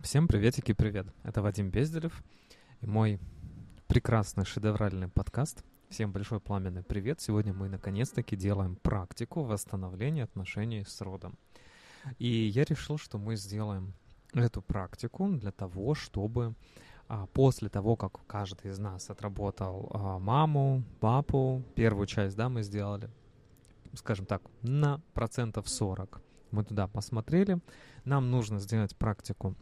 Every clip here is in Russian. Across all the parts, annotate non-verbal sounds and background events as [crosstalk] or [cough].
Всем приветики, привет. Это Вадим Безделев и мой прекрасный шедевральный подкаст. Всем большой пламенный привет. Сегодня мы наконец-таки делаем практику восстановления отношений с родом. И я решил, что мы сделаем эту практику для того, чтобы а, после того, как каждый из нас отработал а, маму, папу, первую часть, да, мы сделали, скажем так, на процентов 40. Мы туда посмотрели. Нам нужно сделать практику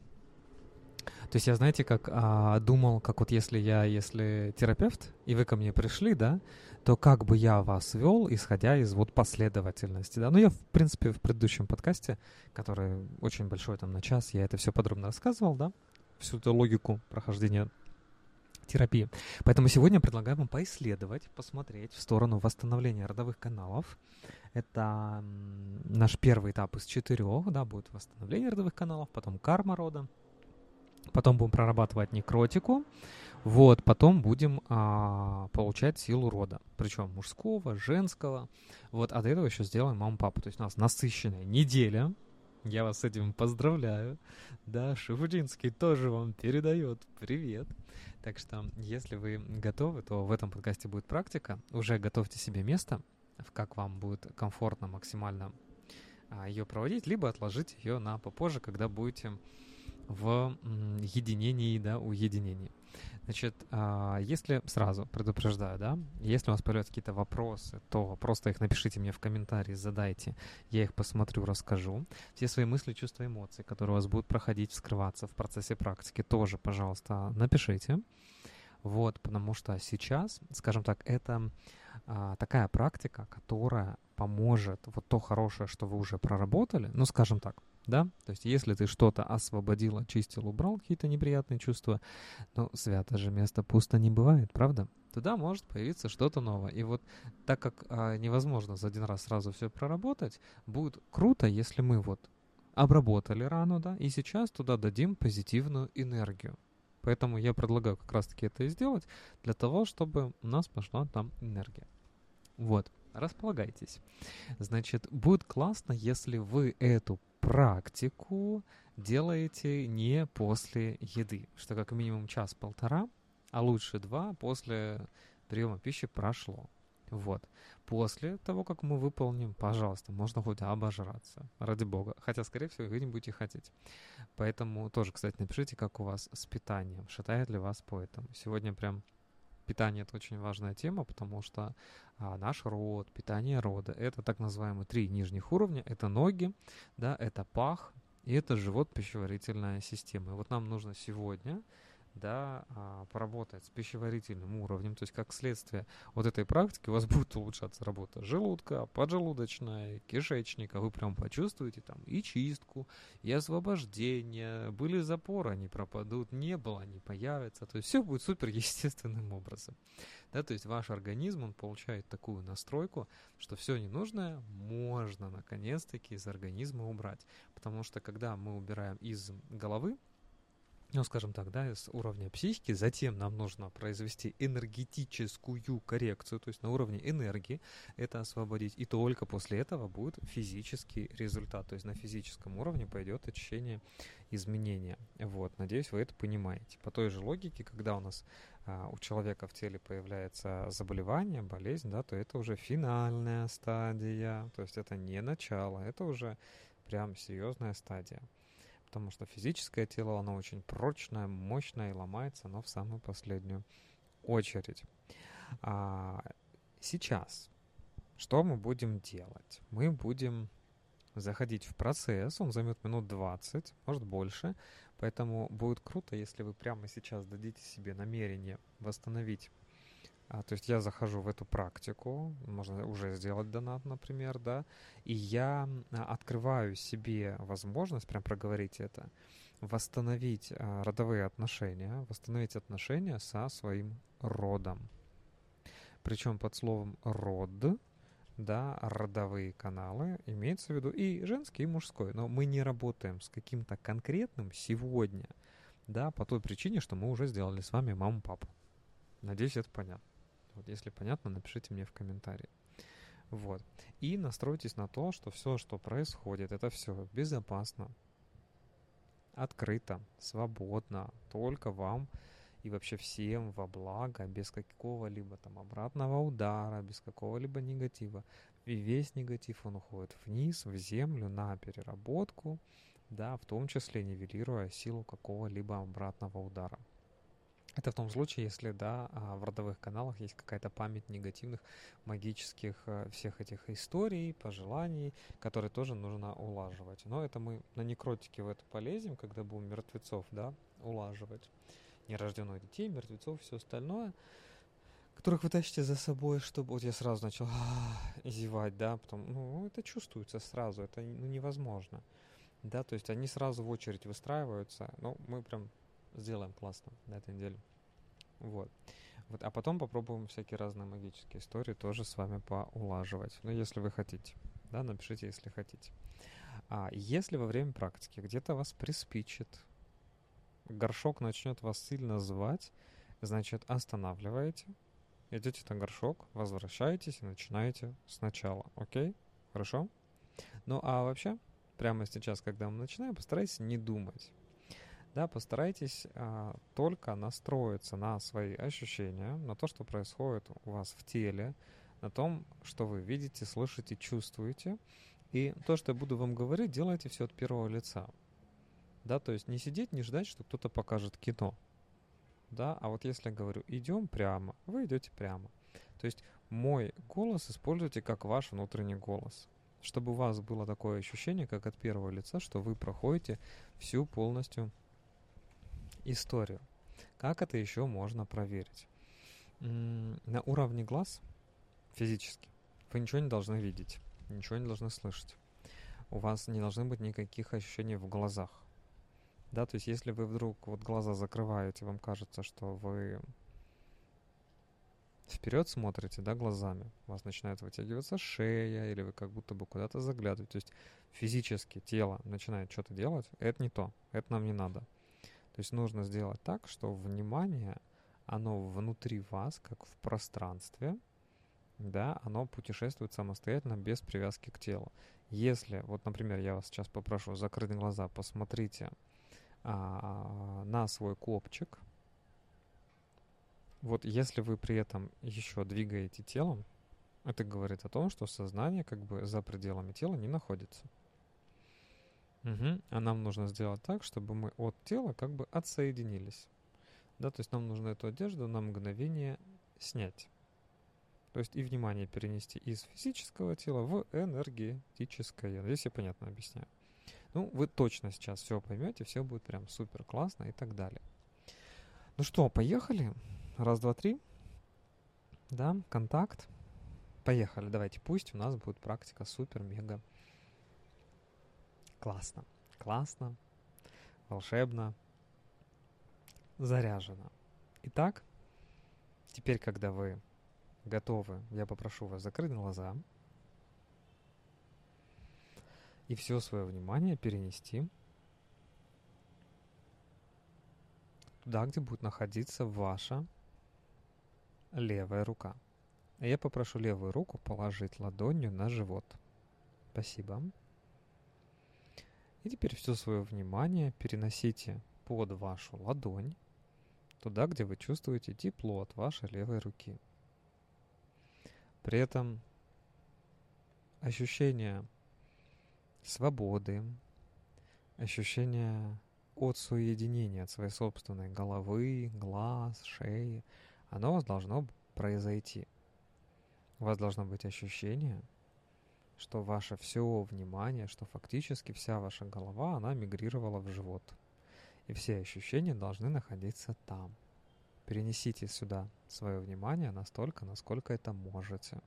то есть я, знаете, как а, думал, как вот если я, если терапевт, и вы ко мне пришли, да, то как бы я вас вел, исходя из вот последовательности, да. Ну, я, в принципе, в предыдущем подкасте, который очень большой, там, на час, я это все подробно рассказывал, да, всю эту логику прохождения терапии. Поэтому сегодня предлагаю вам поисследовать, посмотреть в сторону восстановления родовых каналов. Это наш первый этап из четырех, да, будет восстановление родовых каналов, потом карма рода, Потом будем прорабатывать некротику. Вот, потом будем а, получать силу рода. Причем мужского, женского. Вот, до этого еще сделаем маму-папу. То есть у нас насыщенная неделя. Я вас с этим поздравляю. Да, Шифудинский тоже вам передает привет. Так что, если вы готовы, то в этом подкасте будет практика. Уже готовьте себе место, в как вам будет комфортно максимально а, ее проводить, либо отложить ее на попозже, когда будете в единении, да, уединении. Значит, а, если сразу предупреждаю, да, если у вас появляются какие-то вопросы, то просто их напишите мне в комментарии, задайте, я их посмотрю, расскажу. Все свои мысли, чувства, эмоции, которые у вас будут проходить, вскрываться в процессе практики, тоже, пожалуйста, напишите. Вот, потому что сейчас, скажем так, это а, такая практика, которая поможет вот то хорошее, что вы уже проработали, ну, скажем так, да? То есть если ты что-то освободил, очистил, убрал какие-то неприятные чувства, ну, свято же место пусто не бывает, правда? Туда может появиться что-то новое. И вот так как а, невозможно за один раз сразу все проработать, будет круто, если мы вот обработали рану, да, и сейчас туда дадим позитивную энергию. Поэтому я предлагаю как раз-таки это и сделать, для того, чтобы у нас пошла там энергия. Вот, располагайтесь. Значит, будет классно, если вы эту практику делаете не после еды, что как минимум час-полтора, а лучше два после приема пищи прошло. Вот. После того, как мы выполним, пожалуйста, можно хоть обожраться, ради бога. Хотя, скорее всего, вы не будете хотеть. Поэтому тоже, кстати, напишите, как у вас с питанием. Шатает ли вас по этому. Сегодня прям питание это очень важная тема, потому что а, наш род, питание рода, это так называемые три нижних уровня, это ноги, да, это пах и это живот пищеварительная система. И вот нам нужно сегодня да, а, поработать с пищеварительным уровнем, то есть как следствие вот этой практики у вас [laughs] будет улучшаться работа желудка, поджелудочная, кишечника, вы прям почувствуете там и чистку, и освобождение, были запоры, они пропадут, не было, они появятся, то есть все будет супер [laughs] естественным образом. Да, то есть ваш организм, он получает такую настройку, что все ненужное можно наконец-таки из организма убрать. Потому что когда мы убираем из головы, ну, скажем так, да, с уровня психики, затем нам нужно произвести энергетическую коррекцию, то есть на уровне энергии это освободить, и только после этого будет физический результат, то есть на физическом уровне пойдет очищение изменения. Вот, надеюсь, вы это понимаете. По той же логике, когда у нас а, у человека в теле появляется заболевание, болезнь, да, то это уже финальная стадия, то есть это не начало, это уже прям серьезная стадия потому что физическое тело, оно очень прочное, мощное и ломается оно в самую последнюю очередь. А сейчас что мы будем делать? Мы будем заходить в процесс, он займет минут 20, может больше, поэтому будет круто, если вы прямо сейчас дадите себе намерение восстановить а, то есть я захожу в эту практику, можно уже сделать донат, например, да, и я а, открываю себе возможность, прям проговорить это, восстановить а, родовые отношения, восстановить отношения со своим родом. Причем под словом «род», да, родовые каналы, имеется в виду и женский, и мужской. Но мы не работаем с каким-то конкретным сегодня, да, по той причине, что мы уже сделали с вами маму-папу. Надеюсь, это понятно. Вот если понятно, напишите мне в комментарии. Вот. И настройтесь на то, что все, что происходит, это все безопасно, открыто, свободно, только вам и вообще всем во благо, без какого-либо там обратного удара, без какого-либо негатива. И весь негатив, он уходит вниз, в землю, на переработку, да, в том числе нивелируя силу какого-либо обратного удара. Это в том случае, если, да, а, в родовых каналах есть какая-то память негативных магических э, всех этих историй, пожеланий, которые тоже нужно улаживать. Но это мы на некротике в это полезем, когда будем мертвецов, да, улаживать. Нерожденных детей, мертвецов, все остальное которых вы тащите за собой, чтобы... Вот я сразу начал зевать, да, потом, ну, это чувствуется сразу, это ну, невозможно, да, то есть они сразу в очередь выстраиваются, ну, мы прям сделаем классно на этой неделе. Вот. вот. А потом попробуем всякие разные магические истории тоже с вами поулаживать. Ну, если вы хотите. Да, напишите, если хотите. А если во время практики где-то вас приспичит, горшок начнет вас сильно звать, значит, останавливаете, идете на горшок, возвращаетесь и начинаете сначала. Окей? Хорошо? Ну, а вообще, прямо сейчас, когда мы начинаем, постарайтесь не думать да, постарайтесь а, только настроиться на свои ощущения, на то, что происходит у вас в теле, на том, что вы видите, слышите, чувствуете. И то, что я буду вам говорить, делайте все от первого лица. Да, то есть не сидеть, не ждать, что кто-то покажет кино. Да, а вот если я говорю, идем прямо, вы идете прямо. То есть мой голос используйте как ваш внутренний голос. Чтобы у вас было такое ощущение, как от первого лица, что вы проходите всю полностью историю. Как это еще можно проверить? На уровне глаз физически вы ничего не должны видеть, ничего не должны слышать. У вас не должны быть никаких ощущений в глазах. Да, то есть если вы вдруг вот глаза закрываете, вам кажется, что вы вперед смотрите, да, глазами, у вас начинает вытягиваться шея, или вы как будто бы куда-то заглядываете, то есть физически тело начинает что-то делать, это не то, это нам не надо. То есть нужно сделать так, что внимание, оно внутри вас, как в пространстве, да, оно путешествует самостоятельно, без привязки к телу. Если, вот, например, я вас сейчас попрошу закрыть глаза, посмотрите а, на свой копчик. Вот если вы при этом еще двигаете телом, это говорит о том, что сознание как бы за пределами тела не находится. Угу. А нам нужно сделать так, чтобы мы от тела как бы отсоединились. Да, то есть нам нужно эту одежду на мгновение снять. То есть и внимание перенести из физического тела в энергетическое. Здесь я понятно объясняю. Ну, вы точно сейчас все поймете, все будет прям супер классно и так далее. Ну что, поехали? Раз, два, три. Да, контакт. Поехали, давайте. Пусть у нас будет практика супер-мега классно. Классно, волшебно, заряжено. Итак, теперь, когда вы готовы, я попрошу вас закрыть глаза и все свое внимание перенести туда, где будет находиться ваша левая рука. Я попрошу левую руку положить ладонью на живот. Спасибо. И теперь все свое внимание переносите под вашу ладонь, туда, где вы чувствуете тепло от вашей левой руки. При этом ощущение свободы, ощущение от соединения от своей собственной головы, глаз, шеи, оно у вас должно произойти. У вас должно быть ощущение – что ваше все внимание, что фактически вся ваша голова, она мигрировала в живот. И все ощущения должны находиться там. Перенесите сюда свое внимание настолько, насколько это можете.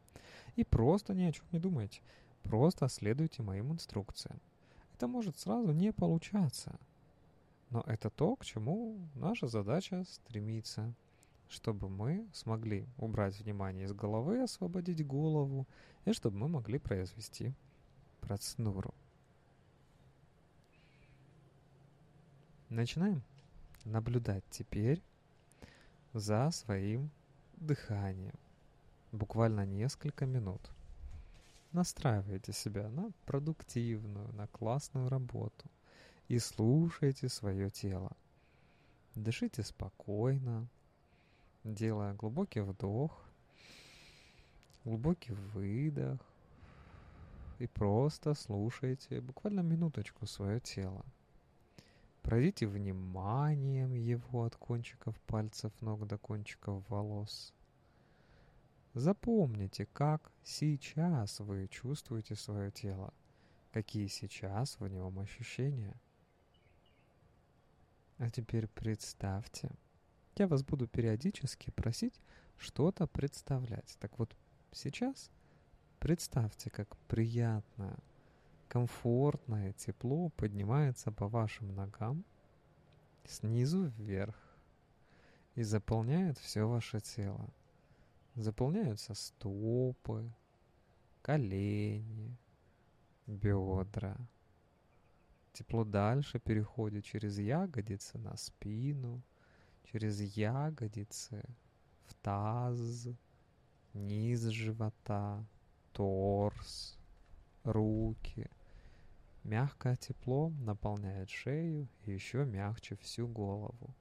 И просто ни о чем не думайте. Просто следуйте моим инструкциям. Это может сразу не получаться. Но это то, к чему наша задача стремится чтобы мы смогли убрать внимание из головы, освободить голову, и чтобы мы могли произвести процедуру. Начинаем наблюдать теперь за своим дыханием. Буквально несколько минут. Настраивайте себя на продуктивную, на классную работу. и слушайте свое тело. Дышите спокойно, делая глубокий вдох, глубокий выдох. И просто слушайте буквально минуточку свое тело. Пройдите вниманием его от кончиков пальцев ног до кончиков волос. Запомните, как сейчас вы чувствуете свое тело, какие сейчас в нем ощущения. А теперь представьте, я вас буду периодически просить что-то представлять. Так вот, сейчас представьте, как приятное, комфортное тепло поднимается по вашим ногам снизу вверх и заполняет все ваше тело. Заполняются стопы, колени, бедра. Тепло дальше переходит через ягодицы на спину, через ягодицы в таз, низ живота, торс, руки. Мягкое тепло наполняет шею и еще мягче всю голову.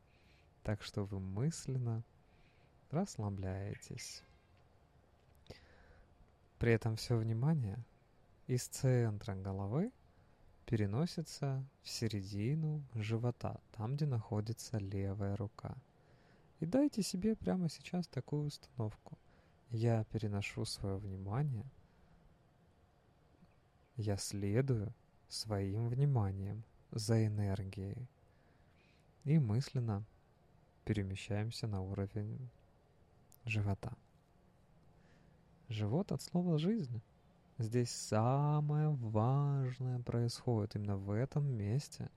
Так что вы мысленно расслабляетесь. При этом все внимание из центра головы переносится в середину живота, там, где находится левая рука. И дайте себе прямо сейчас такую установку. Я переношу свое внимание, я следую своим вниманием за энергией и мысленно перемещаемся на уровень живота. Живот от слова «жизнь». Здесь самое важное происходит. Именно в этом месте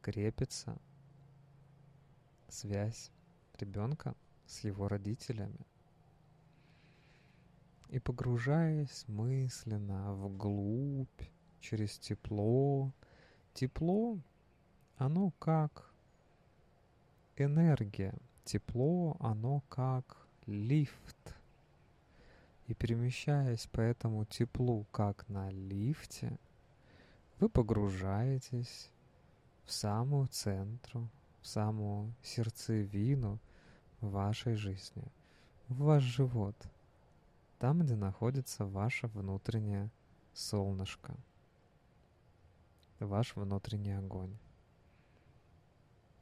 крепится связь ребенка с его родителями. И погружаясь мысленно вглубь, через тепло, тепло, оно как энергия, тепло, оно как лифт – и перемещаясь по этому теплу, как на лифте, вы погружаетесь в самую центру, в самую сердцевину вашей жизни, в ваш живот, там, где находится ваше внутреннее солнышко, ваш внутренний огонь.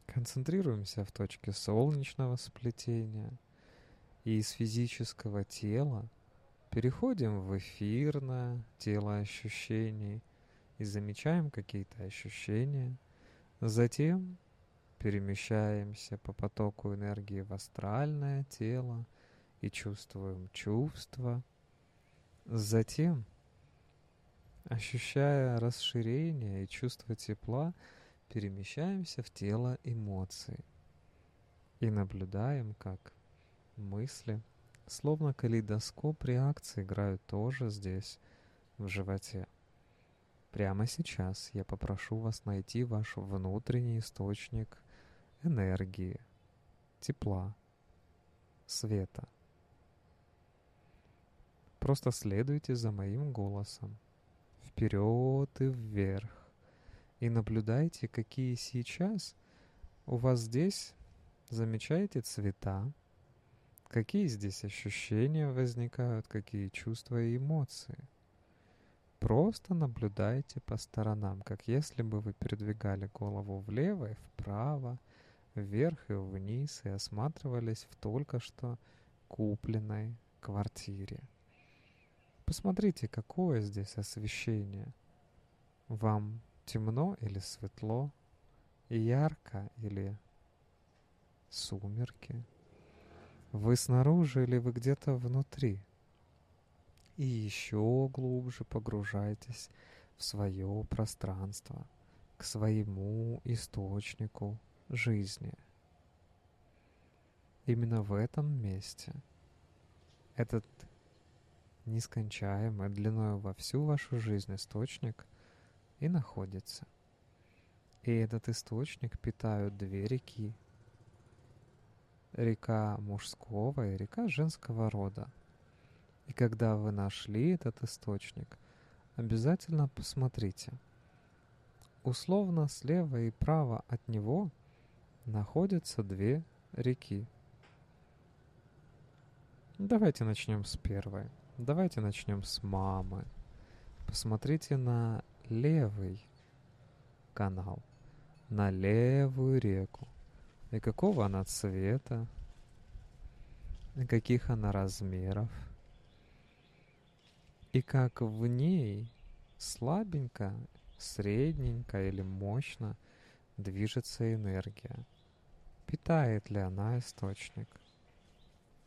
Концентрируемся в точке солнечного сплетения, и из физического тела Переходим в эфирное тело ощущений и замечаем какие-то ощущения. Затем перемещаемся по потоку энергии в астральное тело и чувствуем чувства. Затем, ощущая расширение и чувство тепла, перемещаемся в тело эмоций и наблюдаем, как мысли – Словно калейдоскоп реакции играют тоже здесь, в животе. Прямо сейчас я попрошу вас найти ваш внутренний источник энергии, тепла, света. Просто следуйте за моим голосом, вперед и вверх, и наблюдайте, какие сейчас у вас здесь замечаете цвета, Какие здесь ощущения возникают, какие чувства и эмоции? Просто наблюдайте по сторонам, как если бы вы передвигали голову влево и вправо, вверх и вниз и осматривались в только что купленной квартире. Посмотрите, какое здесь освещение. Вам темно или светло, ярко или сумерки. Вы снаружи или вы где-то внутри? И еще глубже погружайтесь в свое пространство, к своему источнику жизни. Именно в этом месте этот нескончаемый длиной во всю вашу жизнь источник и находится. И этот источник питают две реки – река мужского и река женского рода. И когда вы нашли этот источник, обязательно посмотрите, условно слева и право от него находятся две реки. Давайте начнем с первой. Давайте начнем с мамы. Посмотрите на левый канал, на левую реку. И какого она цвета, и каких она размеров, и как в ней слабенько, средненько или мощно движется энергия. Питает ли она источник?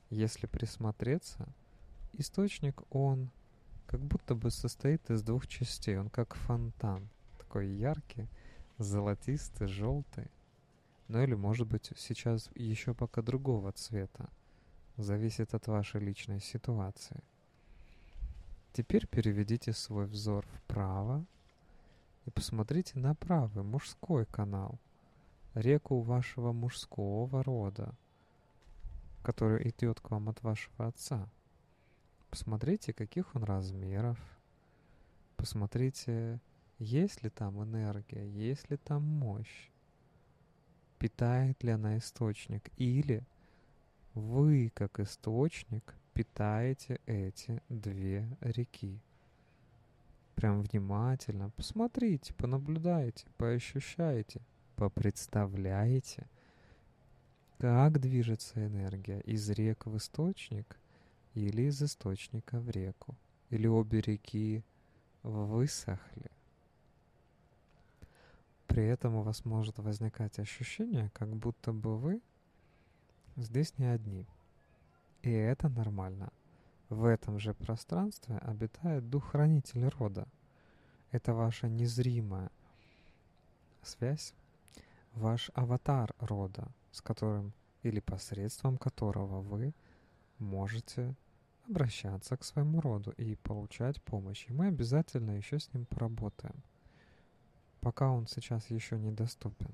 Если присмотреться, источник он как будто бы состоит из двух частей. Он как фонтан, такой яркий, золотистый, желтый. Ну или может быть сейчас еще пока другого цвета. Зависит от вашей личной ситуации. Теперь переведите свой взор вправо и посмотрите на правый мужской канал, реку вашего мужского рода, который идет к вам от вашего отца. Посмотрите, каких он размеров. Посмотрите, есть ли там энергия, есть ли там мощь. Питает ли она источник или вы, как источник, питаете эти две реки. Прям внимательно посмотрите, понаблюдайте, поощущайте, попредставляете, как движется энергия из рек в источник или из источника в реку. Или обе реки высохли. При этом у вас может возникать ощущение, как будто бы вы здесь не одни. И это нормально. В этом же пространстве обитает дух-хранитель рода. Это ваша незримая связь, ваш аватар рода, с которым или посредством которого вы можете обращаться к своему роду и получать помощь. И мы обязательно еще с ним поработаем, пока он сейчас еще недоступен.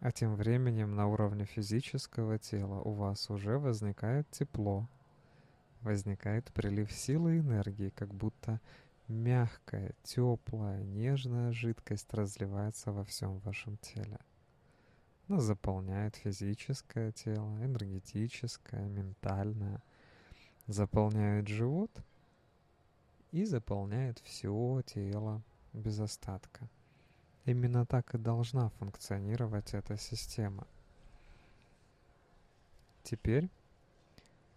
А тем временем на уровне физического тела у вас уже возникает тепло, возникает прилив силы и энергии, как будто мягкая, теплая, нежная жидкость разливается во всем вашем теле. Она заполняет физическое тело, энергетическое, ментальное, заполняет живот и заполняет все тело без остатка. Именно так и должна функционировать эта система. Теперь,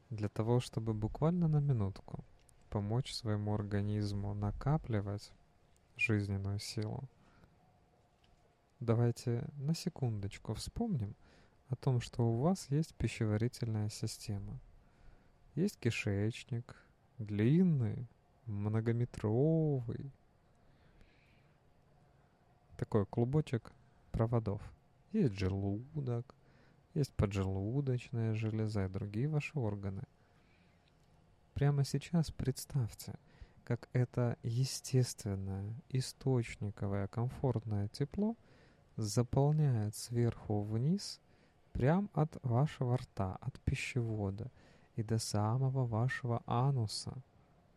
для того, чтобы буквально на минутку помочь своему организму накапливать жизненную силу, давайте на секундочку вспомним о том, что у вас есть пищеварительная система. Есть кишечник, длинный, многометровый, такой клубочек проводов. Есть желудок, есть поджелудочная железа и другие ваши органы. Прямо сейчас представьте, как это естественное, источниковое, комфортное тепло заполняет сверху вниз, прямо от вашего рта, от пищевода и до самого вашего ануса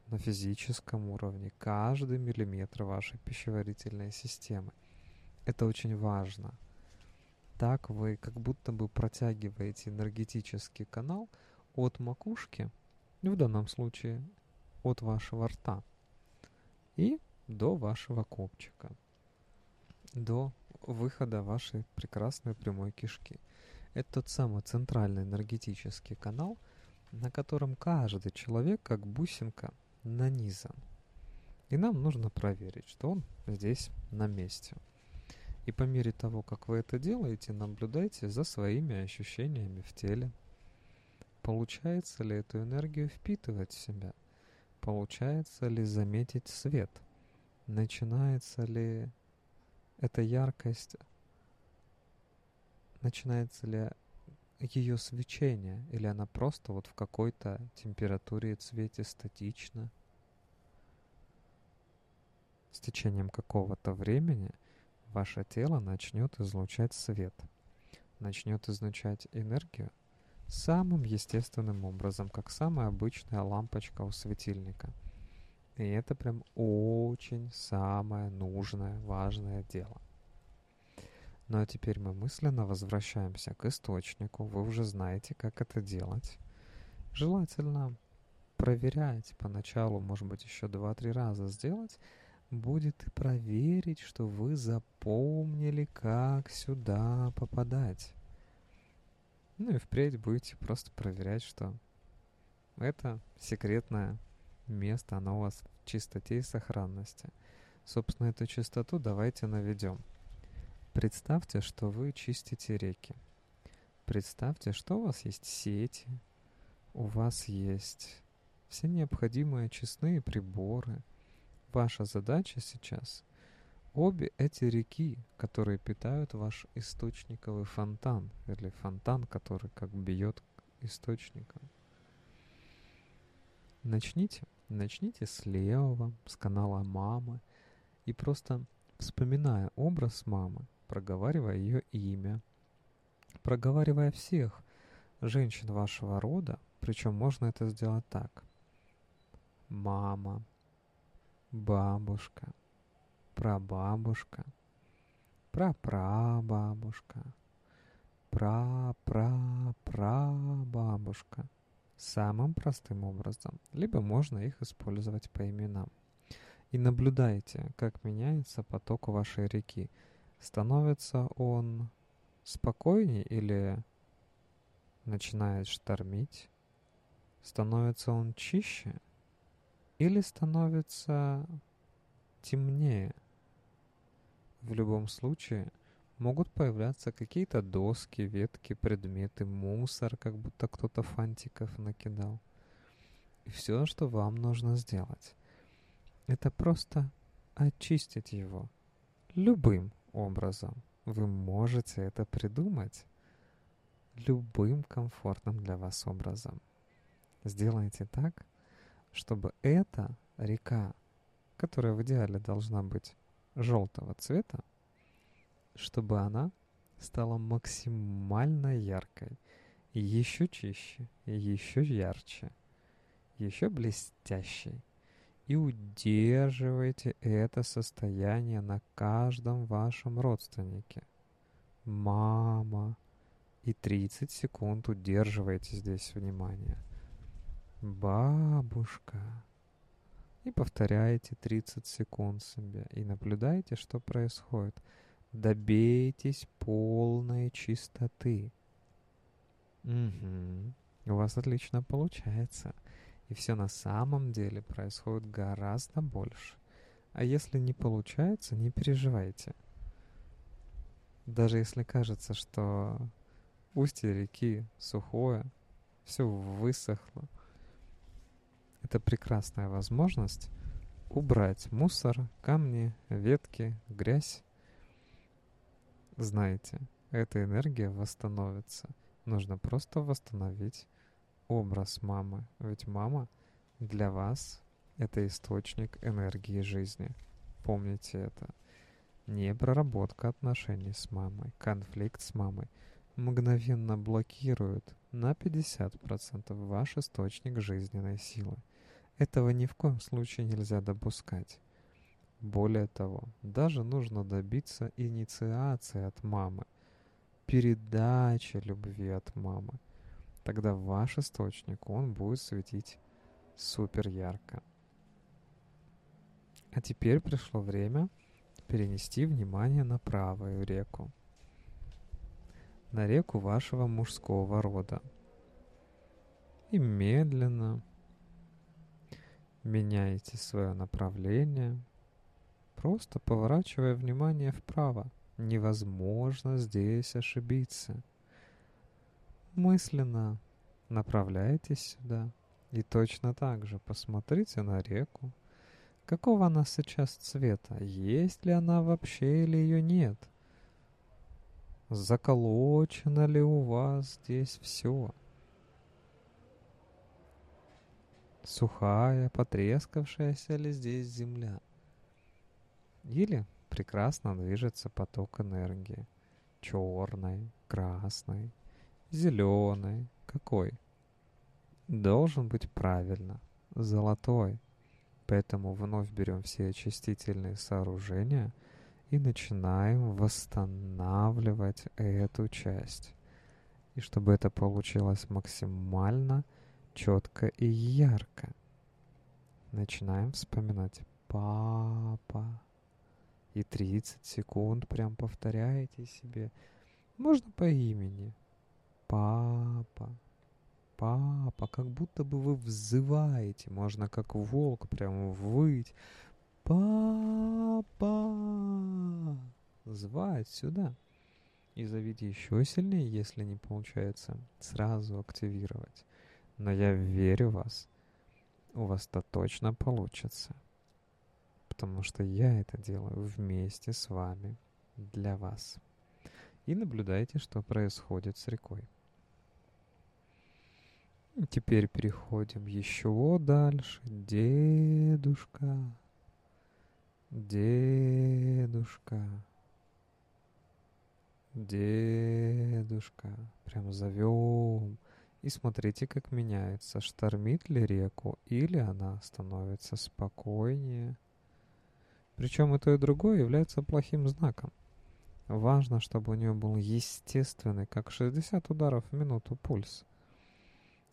на физическом уровне, каждый миллиметр вашей пищеварительной системы. Это очень важно. Так вы как будто бы протягиваете энергетический канал от макушки, в данном случае от вашего рта, и до вашего копчика, до выхода вашей прекрасной прямой кишки. Это тот самый центральный энергетический канал, на котором каждый человек, как бусинка, нанизан. И нам нужно проверить, что он здесь на месте. И по мере того, как вы это делаете, наблюдайте за своими ощущениями в теле. Получается ли эту энергию впитывать в себя? Получается ли заметить свет? Начинается ли эта яркость? Начинается ли ее свечение? Или она просто вот в какой-то температуре и цвете статична? С течением какого-то времени – ваше тело начнет излучать свет, начнет излучать энергию самым естественным образом, как самая обычная лампочка у светильника. И это прям очень самое нужное, важное дело. Ну а теперь мы мысленно возвращаемся к источнику. Вы уже знаете, как это делать. Желательно проверять поначалу, может быть, еще два-три раза сделать, будет и проверить, что вы запомнили, как сюда попадать. Ну и впредь будете просто проверять, что это секретное место, оно у вас в чистоте и сохранности. Собственно, эту чистоту давайте наведем. Представьте, что вы чистите реки. Представьте, что у вас есть сети, у вас есть все необходимые честные приборы. Ваша задача сейчас обе эти реки, которые питают ваш источниковый фонтан, или фонтан, который как бьет источником. Начните, начните с левого, с канала мамы, и просто вспоминая образ мамы, проговаривая ее имя, проговаривая всех женщин вашего рода, причем можно это сделать так. Мама, бабушка, прабабушка, прапрабабушка, прапрапрабабушка. Самым простым образом. Либо можно их использовать по именам. И наблюдайте, как меняется поток вашей реки. Становится он спокойнее или начинает штормить? Становится он чище или становится темнее? В любом случае, могут появляться какие-то доски, ветки, предметы, мусор, как будто кто-то фантиков накидал. И все, что вам нужно сделать, это просто очистить его любым образом. Вы можете это придумать любым комфортным для вас образом. Сделайте так, чтобы эта река, которая в идеале должна быть желтого цвета, чтобы она стала максимально яркой, еще чище, еще ярче, еще блестящей. И удерживайте это состояние на каждом вашем родственнике. Мама. И 30 секунд удерживайте здесь внимание. Бабушка. И повторяйте 30 секунд себе. И наблюдайте, что происходит. Добейтесь полной чистоты. Угу. У вас отлично получается. И все на самом деле происходит гораздо больше. А если не получается, не переживайте. Даже если кажется, что устье реки сухое, все высохло, это прекрасная возможность убрать мусор, камни, ветки, грязь знаете, эта энергия восстановится. Нужно просто восстановить образ мамы. Ведь мама для вас — это источник энергии жизни. Помните это. Не проработка отношений с мамой, конфликт с мамой мгновенно блокирует на 50% ваш источник жизненной силы. Этого ни в коем случае нельзя допускать. Более того, даже нужно добиться инициации от мамы, передачи любви от мамы. Тогда ваш источник, он будет светить супер ярко. А теперь пришло время перенести внимание на правую реку. На реку вашего мужского рода. И медленно меняйте свое направление – просто поворачивая внимание вправо. Невозможно здесь ошибиться. Мысленно направляйтесь сюда и точно так же посмотрите на реку. Какого она сейчас цвета? Есть ли она вообще или ее нет? Заколочено ли у вас здесь все? Сухая, потрескавшаяся ли здесь земля? Или прекрасно движется поток энергии. Черной, красной, зеленой. Какой? Должен быть правильно. Золотой. Поэтому вновь берем все очистительные сооружения и начинаем восстанавливать эту часть. И чтобы это получилось максимально четко и ярко, начинаем вспоминать «папа». И 30 секунд прям повторяете себе. Можно по имени. Папа. Папа. Как будто бы вы взываете. Можно как волк прям выть. Папа. Звать сюда. И зовите еще сильнее, если не получается, сразу активировать. Но я верю в вас. У вас-то точно получится. Потому что я это делаю вместе с вами, для вас. И наблюдайте, что происходит с рекой. Теперь переходим еще дальше. Дедушка. Дедушка. Дедушка. Прям зовем. И смотрите, как меняется. Штормит ли реку или она становится спокойнее. Причем и то, и другое является плохим знаком. Важно, чтобы у нее был естественный, как 60 ударов в минуту пульс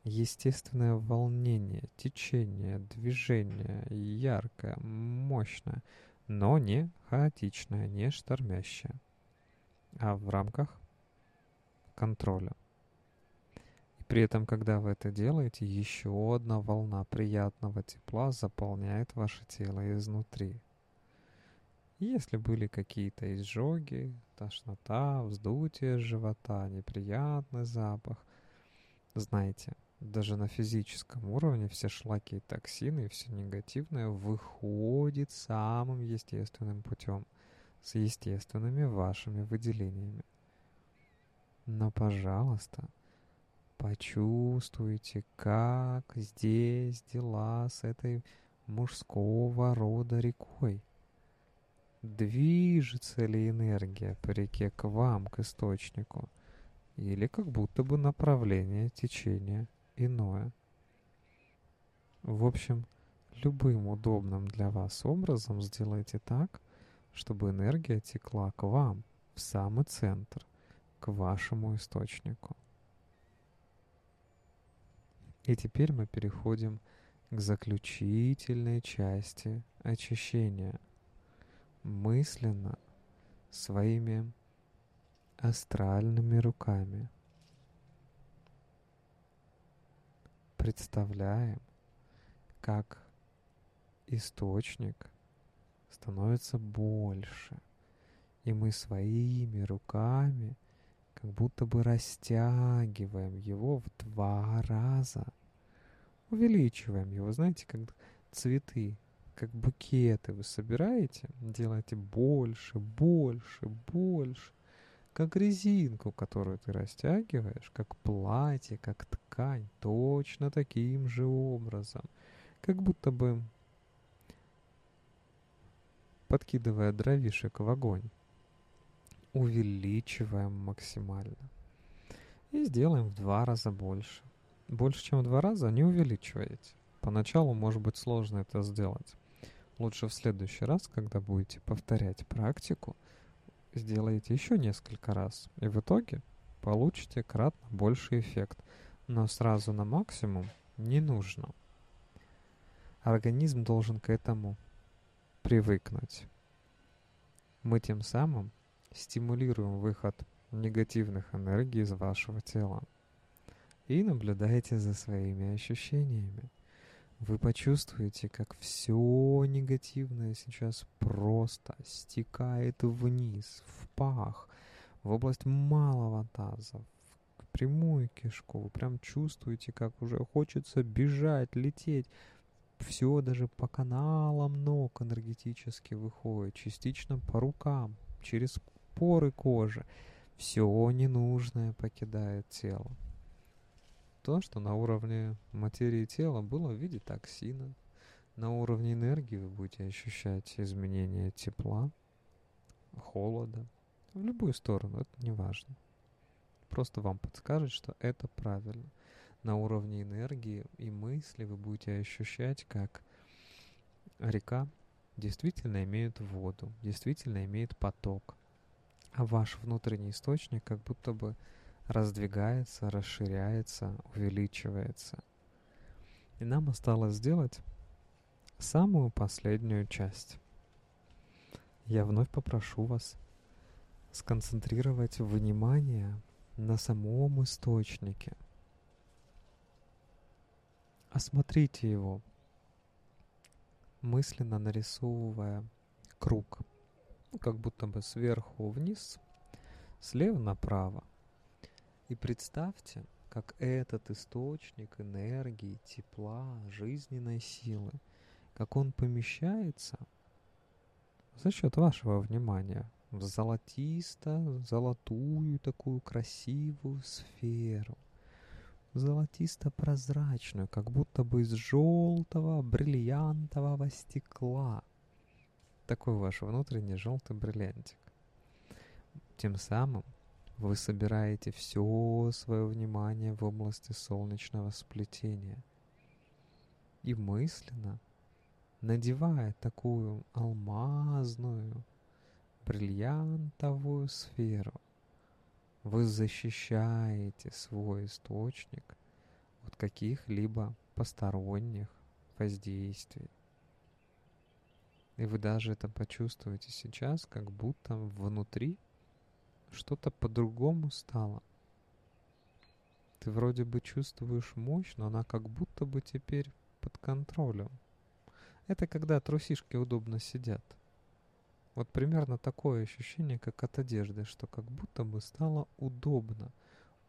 естественное волнение, течение, движение, яркое, мощное, но не хаотичное, не штормящее, а в рамках контроля. И при этом, когда вы это делаете, еще одна волна приятного тепла заполняет ваше тело изнутри. Если были какие-то изжоги, тошнота, вздутие живота, неприятный запах, знайте – даже на физическом уровне все шлаки и токсины, и все негативное выходит самым естественным путем, с естественными вашими выделениями. Но, пожалуйста, почувствуйте, как здесь дела с этой мужского рода рекой. Движется ли энергия по реке к вам, к источнику, или как будто бы направление течения – иное. В общем, любым удобным для вас образом сделайте так, чтобы энергия текла к вам, в самый центр, к вашему источнику. И теперь мы переходим к заключительной части очищения. Мысленно, своими астральными руками – представляем, как источник становится больше, и мы своими руками как будто бы растягиваем его в два раза, увеличиваем его, знаете, как цветы, как букеты вы собираете, делаете больше, больше, больше, как резинку, которую ты растягиваешь, как платье, как ткань, точно таким же образом. Как будто бы подкидывая дровишек в огонь. Увеличиваем максимально. И сделаем в два раза больше. Больше, чем в два раза не увеличиваете. Поначалу может быть сложно это сделать. Лучше в следующий раз, когда будете повторять практику – сделаете еще несколько раз, и в итоге получите кратно больший эффект. Но сразу на максимум не нужно. Организм должен к этому привыкнуть. Мы тем самым стимулируем выход негативных энергий из вашего тела. И наблюдаете за своими ощущениями вы почувствуете, как все негативное сейчас просто стекает вниз, в пах, в область малого таза, в прямую кишку. Вы прям чувствуете, как уже хочется бежать, лететь. Все даже по каналам ног энергетически выходит, частично по рукам, через поры кожи. Все ненужное покидает тело то, что на уровне материи тела было в виде токсина. На уровне энергии вы будете ощущать изменения тепла, холода, в любую сторону, это не важно. Просто вам подскажет, что это правильно. На уровне энергии и мысли вы будете ощущать, как река действительно имеет воду, действительно имеет поток, а ваш внутренний источник как будто бы раздвигается, расширяется, увеличивается. И нам осталось сделать самую последнюю часть. Я вновь попрошу вас сконцентрировать внимание на самом источнике. Осмотрите его, мысленно нарисовывая круг, как будто бы сверху вниз, слева направо. И представьте, как этот источник энергии, тепла, жизненной силы, как он помещается за счет вашего внимания в золотисто-золотую такую красивую сферу, золотисто-прозрачную, как будто бы из желтого бриллиантового стекла. Такой ваш внутренний желтый бриллиантик. Тем самым вы собираете все свое внимание в области солнечного сплетения. И мысленно, надевая такую алмазную, бриллиантовую сферу, вы защищаете свой источник от каких-либо посторонних воздействий. И вы даже это почувствуете сейчас, как будто внутри что-то по-другому стало. Ты вроде бы чувствуешь мощь, но она как будто бы теперь под контролем. Это когда трусишки удобно сидят. Вот примерно такое ощущение, как от одежды, что как будто бы стало удобно.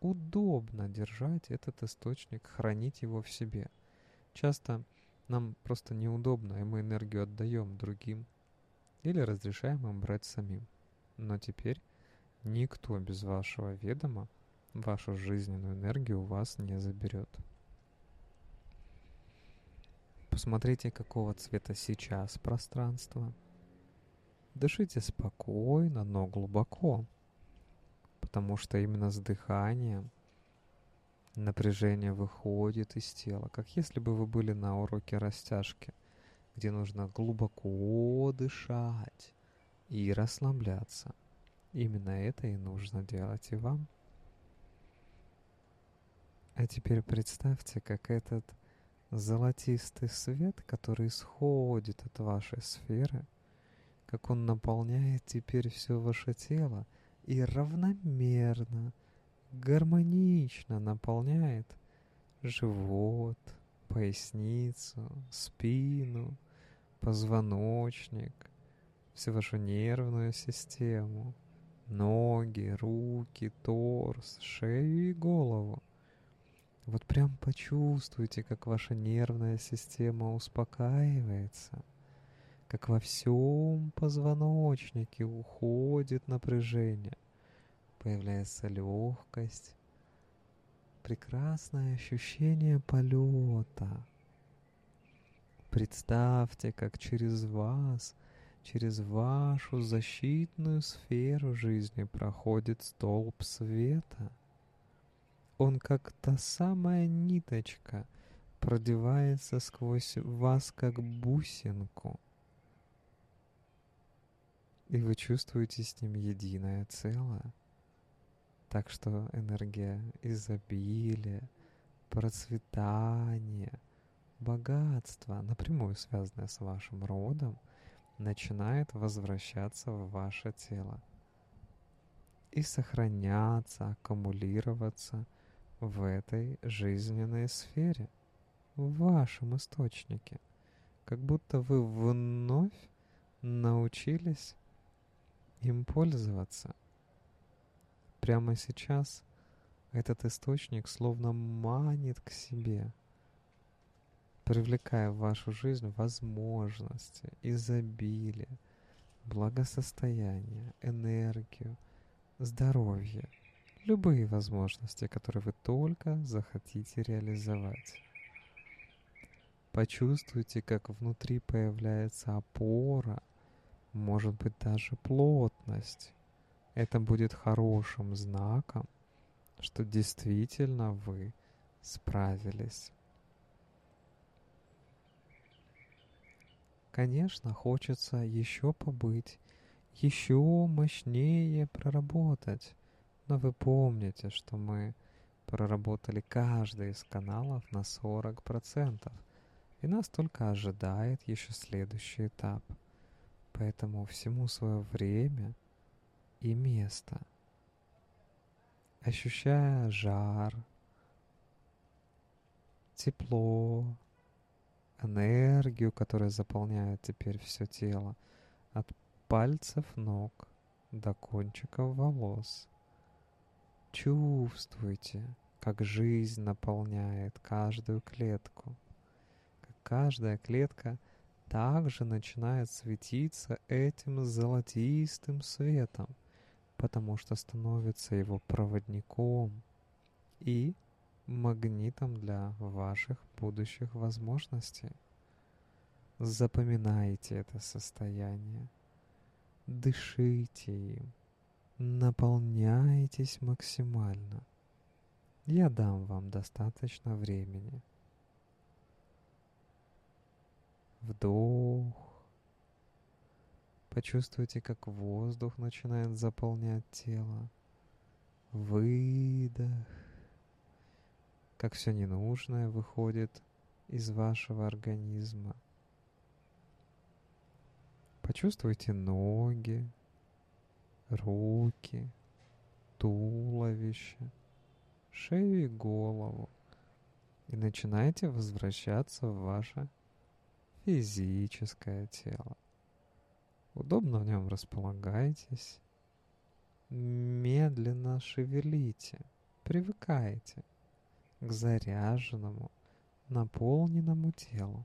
Удобно держать этот источник, хранить его в себе. Часто нам просто неудобно, и мы энергию отдаем другим или разрешаем им брать самим. Но теперь Никто без вашего ведома вашу жизненную энергию у вас не заберет. Посмотрите, какого цвета сейчас пространство. Дышите спокойно, но глубоко, потому что именно с дыханием напряжение выходит из тела, как если бы вы были на уроке растяжки, где нужно глубоко дышать и расслабляться. Именно это и нужно делать и вам. А теперь представьте, как этот золотистый свет, который исходит от вашей сферы, как он наполняет теперь все ваше тело и равномерно, гармонично наполняет живот, поясницу, спину, позвоночник, всю вашу нервную систему – ноги, руки, торс, шею и голову. Вот прям почувствуйте, как ваша нервная система успокаивается, как во всем позвоночнике уходит напряжение, появляется легкость, прекрасное ощущение полета. Представьте, как через вас – через вашу защитную сферу жизни проходит столб света. Он как та самая ниточка продевается сквозь вас как бусинку. И вы чувствуете с ним единое целое. Так что энергия изобилия, процветания, богатства, напрямую связанная с вашим родом – начинает возвращаться в ваше тело и сохраняться, аккумулироваться в этой жизненной сфере, в вашем источнике, как будто вы вновь научились им пользоваться. Прямо сейчас этот источник словно манит к себе – привлекая в вашу жизнь возможности, изобилие, благосостояние, энергию, здоровье, любые возможности, которые вы только захотите реализовать. Почувствуйте, как внутри появляется опора, может быть даже плотность. Это будет хорошим знаком, что действительно вы справились. Конечно, хочется еще побыть, еще мощнее проработать. Но вы помните, что мы проработали каждый из каналов на 40%. И нас только ожидает еще следующий этап. Поэтому всему свое время и место. Ощущая жар, тепло, энергию, которая заполняет теперь все тело, от пальцев ног до кончиков волос. Чувствуйте, как жизнь наполняет каждую клетку, как каждая клетка также начинает светиться этим золотистым светом, потому что становится его проводником. И магнитом для ваших будущих возможностей. Запоминайте это состояние, дышите им, наполняйтесь максимально. Я дам вам достаточно времени. Вдох. Почувствуйте, как воздух начинает заполнять тело. Выдох. Как все ненужное выходит из вашего организма. Почувствуйте ноги, руки, туловище, шею и голову. И начинайте возвращаться в ваше физическое тело. Удобно в нем располагайтесь. Медленно шевелите, привыкайте к заряженному, наполненному телу.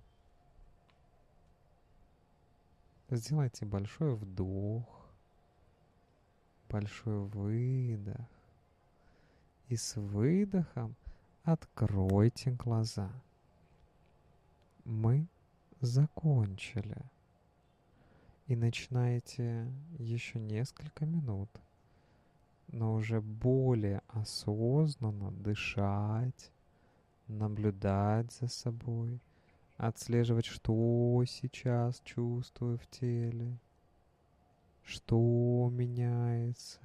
Сделайте большой вдох, большой выдох. И с выдохом откройте глаза. Мы закончили. И начинаете еще несколько минут, но уже более осознанно дышать, наблюдать за собой – отслеживать, что сейчас чувствую в теле, что меняется,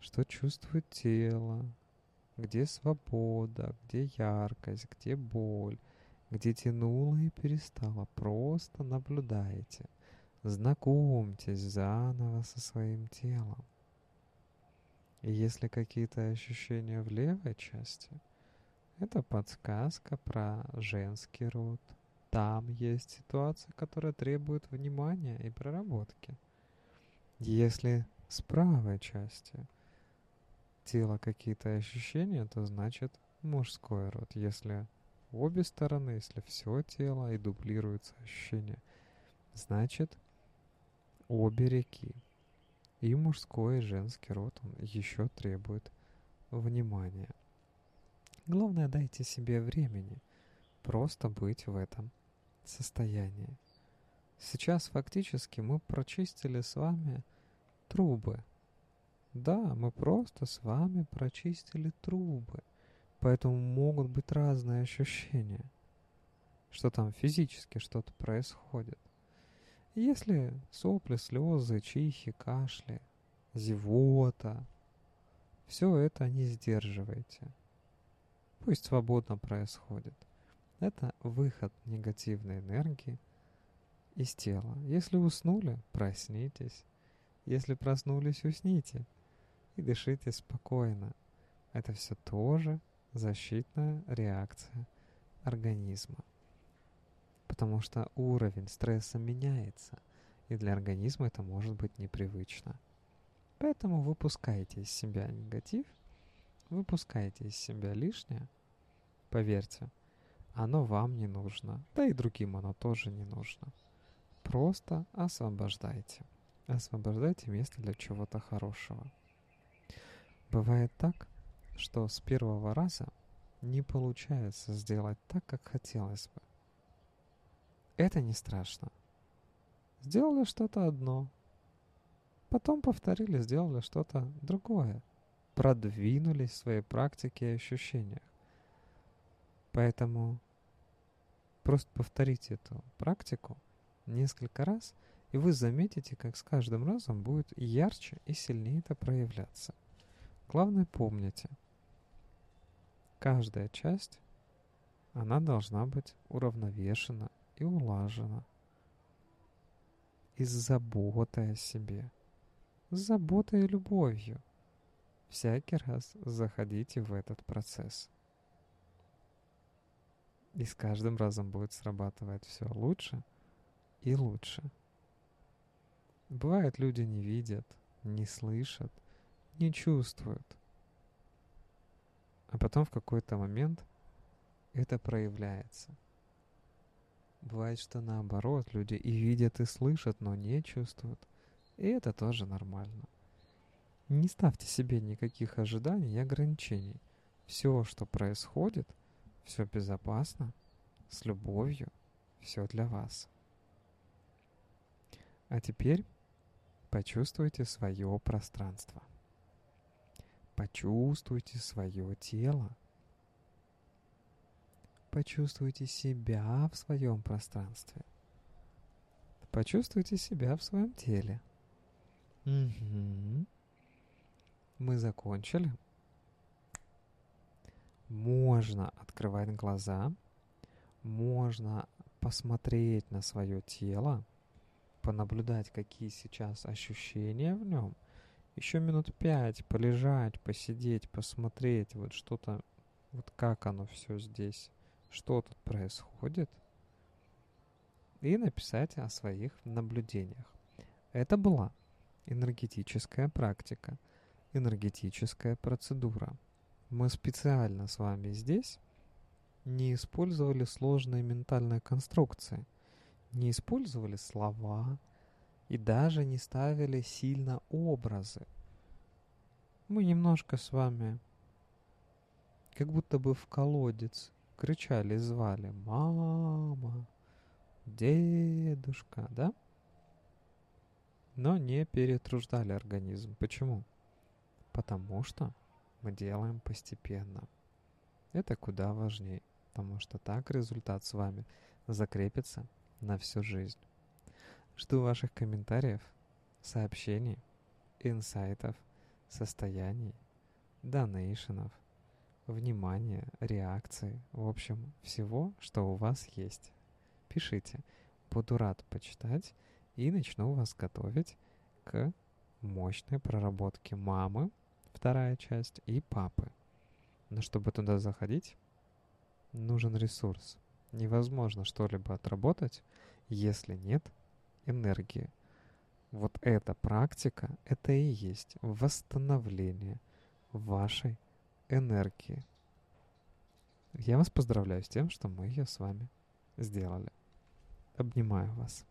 что чувствует тело, где свобода, где яркость, где боль, где тянуло и перестало. Просто наблюдайте, знакомьтесь заново со своим телом. И если какие-то ощущения в левой части – это подсказка про женский род. Там есть ситуация, которая требует внимания и проработки. Если с правой части тела какие-то ощущения, то значит мужской род. Если обе стороны, если все тело и дублируются ощущения, значит обе реки. И мужской, и женский род, он еще требует внимания. Главное, дайте себе времени просто быть в этом состоянии. Сейчас фактически мы прочистили с вами трубы. Да, мы просто с вами прочистили трубы. Поэтому могут быть разные ощущения, что там физически что-то происходит. Если сопли, слезы, чихи, кашли, зевота, все это не сдерживайте. Пусть свободно происходит. Это выход негативной энергии из тела. Если уснули, проснитесь. Если проснулись, усните. И дышите спокойно. Это все тоже защитная реакция организма. Потому что уровень стресса меняется, и для организма это может быть непривычно. Поэтому выпускайте из себя негатив Выпускайте из себя лишнее. Поверьте, оно вам не нужно, да и другим оно тоже не нужно. Просто освобождайте. Освобождайте место для чего-то хорошего. Бывает так, что с первого раза не получается сделать так, как хотелось бы. Это не страшно. Сделали что-то одно, потом повторили, сделали что-то другое продвинулись в своей практике и ощущениях. Поэтому Просто повторите эту практику несколько раз, и вы заметите, как с каждым разом будет ярче и сильнее это проявляться. Главное помните, каждая часть, она должна быть уравновешена и улажена. И с заботой о себе, с заботой и любовью. Всякий раз заходите в этот процесс. И с каждым разом будет срабатывать все лучше и лучше. Бывает, люди не видят, не слышат, не чувствуют. А потом в какой-то момент это проявляется. Бывает, что наоборот, люди и видят, и слышат, но не чувствуют. И это тоже нормально. Не ставьте себе никаких ожиданий и ограничений. Все, что происходит, все безопасно, с любовью, все для вас. А теперь почувствуйте свое пространство. Почувствуйте свое тело. Почувствуйте себя в своем пространстве. Почувствуйте себя в своем теле. Угу. Мы закончили. Можно открывать глаза, можно посмотреть на свое тело, понаблюдать, какие сейчас ощущения в нем. Еще минут пять полежать, посидеть, посмотреть, вот что-то, вот как оно все здесь, что тут происходит, и написать о своих наблюдениях. Это была энергетическая практика – энергетическая процедура. Мы специально с вами здесь не использовали сложные ментальные конструкции, не использовали слова и даже не ставили сильно образы. Мы немножко с вами как будто бы в колодец кричали, звали «Мама», «Дедушка», да? Но не перетруждали организм. Почему? Потому что мы делаем постепенно. Это куда важнее, потому что так результат с вами закрепится на всю жизнь. Жду ваших комментариев, сообщений, инсайтов, состояний, донейшенов, внимания, реакций, в общем, всего, что у вас есть. Пишите, буду рад почитать и начну вас готовить к мощной проработке мамы вторая часть, и папы. Но чтобы туда заходить, нужен ресурс. Невозможно что-либо отработать, если нет энергии. Вот эта практика, это и есть восстановление вашей энергии. Я вас поздравляю с тем, что мы ее с вами сделали. Обнимаю вас.